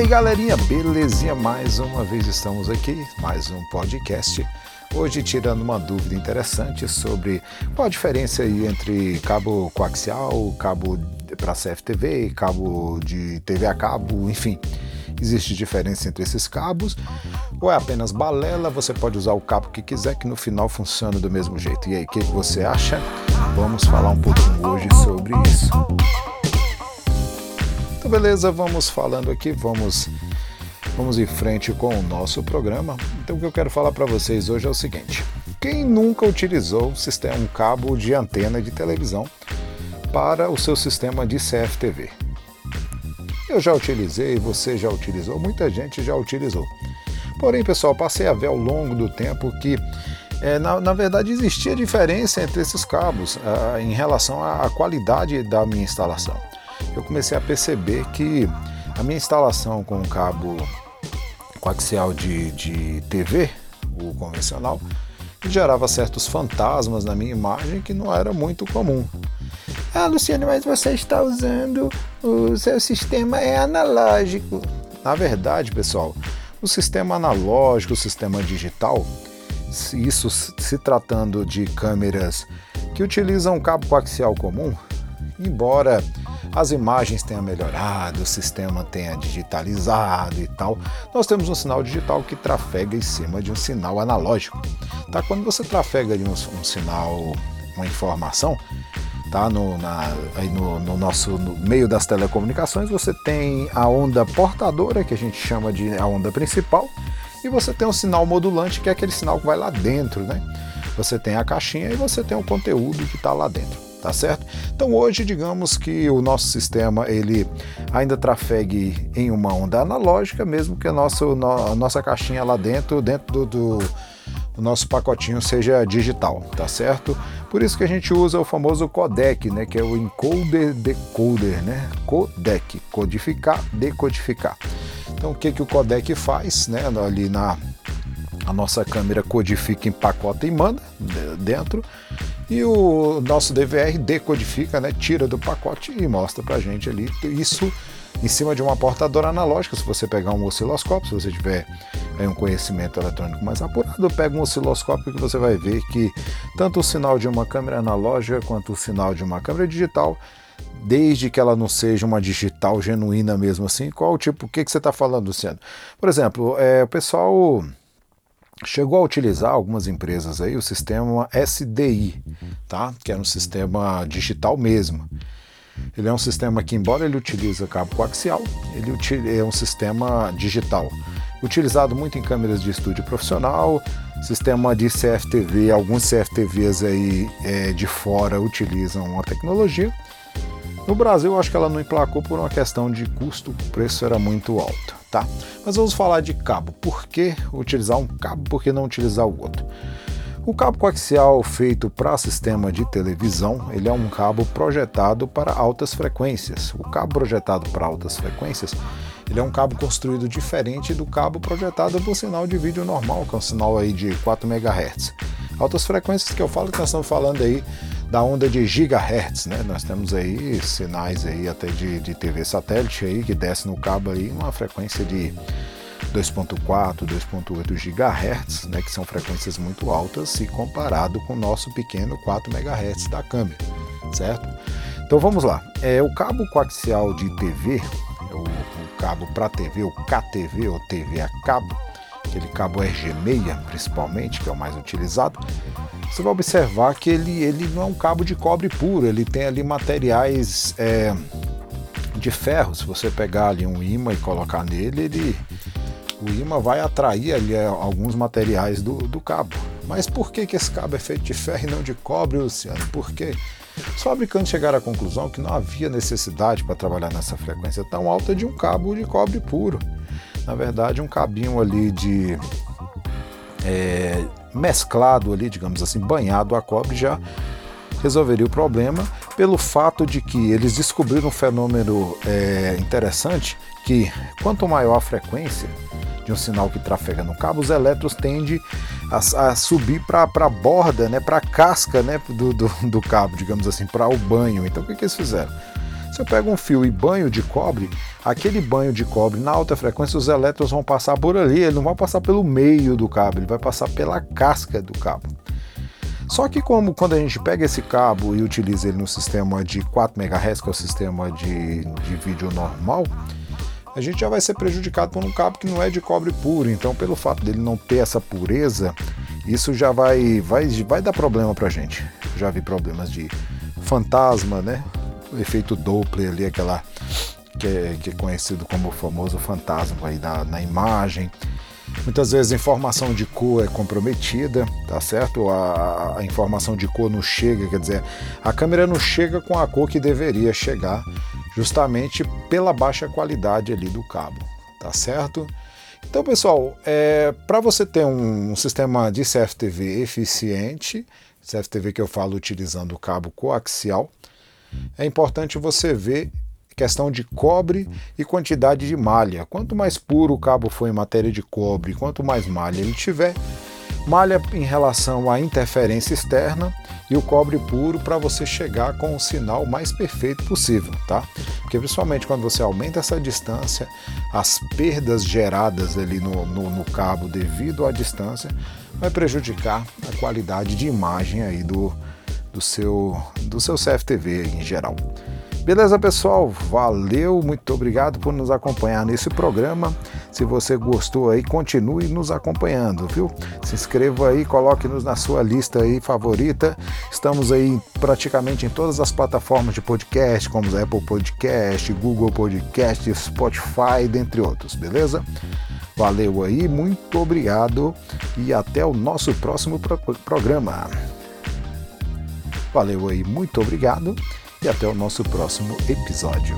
galerinha, belezinha? Mais uma vez estamos aqui, mais um podcast. Hoje tirando uma dúvida interessante sobre qual a diferença aí entre cabo coaxial, cabo para CFTV, cabo de TV a cabo, enfim. Existe diferença entre esses cabos ou é apenas balela? Você pode usar o cabo que quiser que no final funciona do mesmo jeito. E aí, o que você acha? Vamos falar um pouquinho hoje sobre isso. Beleza, vamos falando aqui, vamos vamos em frente com o nosso programa. Então, o que eu quero falar para vocês hoje é o seguinte: quem nunca utilizou um, cabo de antena de televisão para o seu sistema de CFTV? Eu já utilizei, você já utilizou, muita gente já utilizou. Porém, pessoal, passei a ver ao longo do tempo que é, na, na, verdade existia diferença entre esses cabos ah, em relação à qualidade da minha instalação eu comecei a perceber que a minha instalação com o cabo coaxial de, de TV, o convencional, gerava certos fantasmas na minha imagem que não era muito comum. Ah, Luciano, mas você está usando o seu sistema é analógico. Na verdade, pessoal, o sistema analógico, o sistema digital, isso se tratando de câmeras que utilizam cabo coaxial comum, embora as imagens tenham melhorado, o sistema tenha digitalizado e tal, nós temos um sinal digital que trafega em cima de um sinal analógico. Tá? Quando você trafega de um, um sinal, uma informação, tá? no, na, aí no, no nosso no meio das telecomunicações, você tem a onda portadora, que a gente chama de a onda principal, e você tem um sinal modulante, que é aquele sinal que vai lá dentro. Né? Você tem a caixinha e você tem o conteúdo que está lá dentro tá certo? Então hoje, digamos que o nosso sistema ele ainda trafegue em uma onda analógica, mesmo que a nossa, a nossa caixinha lá dentro, dentro do, do nosso pacotinho seja digital, tá certo? Por isso que a gente usa o famoso codec, né, que é o encoder decoder, né? Codec, codificar, decodificar. Então o que que o codec faz, né, ali na a nossa câmera codifica em pacote e manda dentro e o nosso DVR decodifica, né, tira do pacote e mostra para gente ali isso em cima de uma portadora analógica. Se você pegar um osciloscópio, se você tiver aí, um conhecimento eletrônico mais apurado, pega um osciloscópio que você vai ver que tanto o sinal de uma câmera analógica quanto o sinal de uma câmera digital desde que ela não seja uma digital genuína mesmo assim, qual o tipo, o que, que você está falando, Luciano? Por exemplo, é, o pessoal chegou a utilizar algumas empresas aí o sistema SDI, tá? Que é um sistema digital mesmo. Ele é um sistema que, embora ele utilize cabo coaxial, ele é um sistema digital, utilizado muito em câmeras de estúdio profissional, sistema de CFTV, alguns CFTVs aí é, de fora utilizam a tecnologia. No Brasil, eu acho que ela não emplacou por uma questão de custo, o preço era muito alto tá? Mas vamos falar de cabo. Por que utilizar um cabo, por que não utilizar o outro? O cabo coaxial feito para sistema de televisão, ele é um cabo projetado para altas frequências. O cabo projetado para altas frequências, ele é um cabo construído diferente do cabo projetado para o sinal de vídeo normal, que é um sinal aí de 4 MHz. Altas frequências que eu falo que nós estamos falando aí da onda de gigahertz, né? Nós temos aí sinais aí até de, de TV satélite aí que desce no cabo aí uma frequência de 2.4, 2.8 gigahertz, né, que são frequências muito altas se comparado com o nosso pequeno 4 MHz da câmera, certo? Então vamos lá. É o cabo coaxial de TV, é o, o cabo para TV, o KTV ou TV a cabo, aquele cabo RG6 principalmente, que é o mais utilizado, você vai observar que ele, ele não é um cabo de cobre puro, ele tem ali materiais é, de ferro. Se você pegar ali um imã e colocar nele, ele, o imã vai atrair ali é, alguns materiais do, do cabo. Mas por que, que esse cabo é feito de ferro e não de cobre, Luciano? Porque os fabricantes chegaram à conclusão que não havia necessidade para trabalhar nessa frequência tão alta de um cabo de cobre puro. Na verdade, um cabinho ali de é, mesclado ali, digamos assim, banhado a cobre já resolveria o problema pelo fato de que eles descobriram um fenômeno é, interessante que quanto maior a frequência de um sinal que trafega no cabo, os elétrons tendem a, a subir para a borda, né, para a casca né, do, do, do, cabo, digamos assim, para o banho. Então o que, que eles fizeram? Se eu pego um fio e banho de cobre, aquele banho de cobre na alta frequência, os elétrons vão passar por ali, ele não vai passar pelo meio do cabo, ele vai passar pela casca do cabo. Só que como quando a gente pega esse cabo e utiliza ele no sistema de 4 MHz, que é o sistema de, de vídeo normal, a gente já vai ser prejudicado por um cabo que não é de cobre puro. Então, pelo fato dele não ter essa pureza, isso já vai, vai, vai dar problema pra gente. Já vi problemas de fantasma, né? Efeito Doppler ali, aquela que é, que é conhecido como o famoso fantasma aí da, na imagem. Muitas vezes a informação de cor é comprometida, tá certo? A, a, informação de cor não chega, quer dizer, a câmera não chega com a cor que deveria chegar, justamente pela baixa qualidade ali do cabo, tá certo? Então, pessoal, é, para você ter um, um, sistema de CFTV eficiente, CFTV que eu falo utilizando o cabo coaxial, é importante você ver questão de cobre e quantidade de malha. Quanto mais puro o cabo for em matéria de cobre, quanto mais malha ele tiver, malha em relação à interferência externa e o cobre puro para você chegar com o sinal mais perfeito possível, tá? Porque principalmente quando você aumenta essa distância, as perdas geradas ali no, no, no cabo devido à distância vai prejudicar a qualidade de imagem aí do, do seu do seu CFTV em geral. Beleza, pessoal? Valeu, muito obrigado por nos acompanhar nesse programa. Se você gostou aí, continue nos acompanhando, viu? Se inscreva aí, coloque-nos na sua lista aí favorita. Estamos aí praticamente em todas as plataformas de podcast, como Apple Podcast, Google Podcast, Spotify, dentre outros, beleza? Valeu aí, muito obrigado e até o nosso próximo pro programa. Valeu aí, muito obrigado e até o nosso próximo episódio.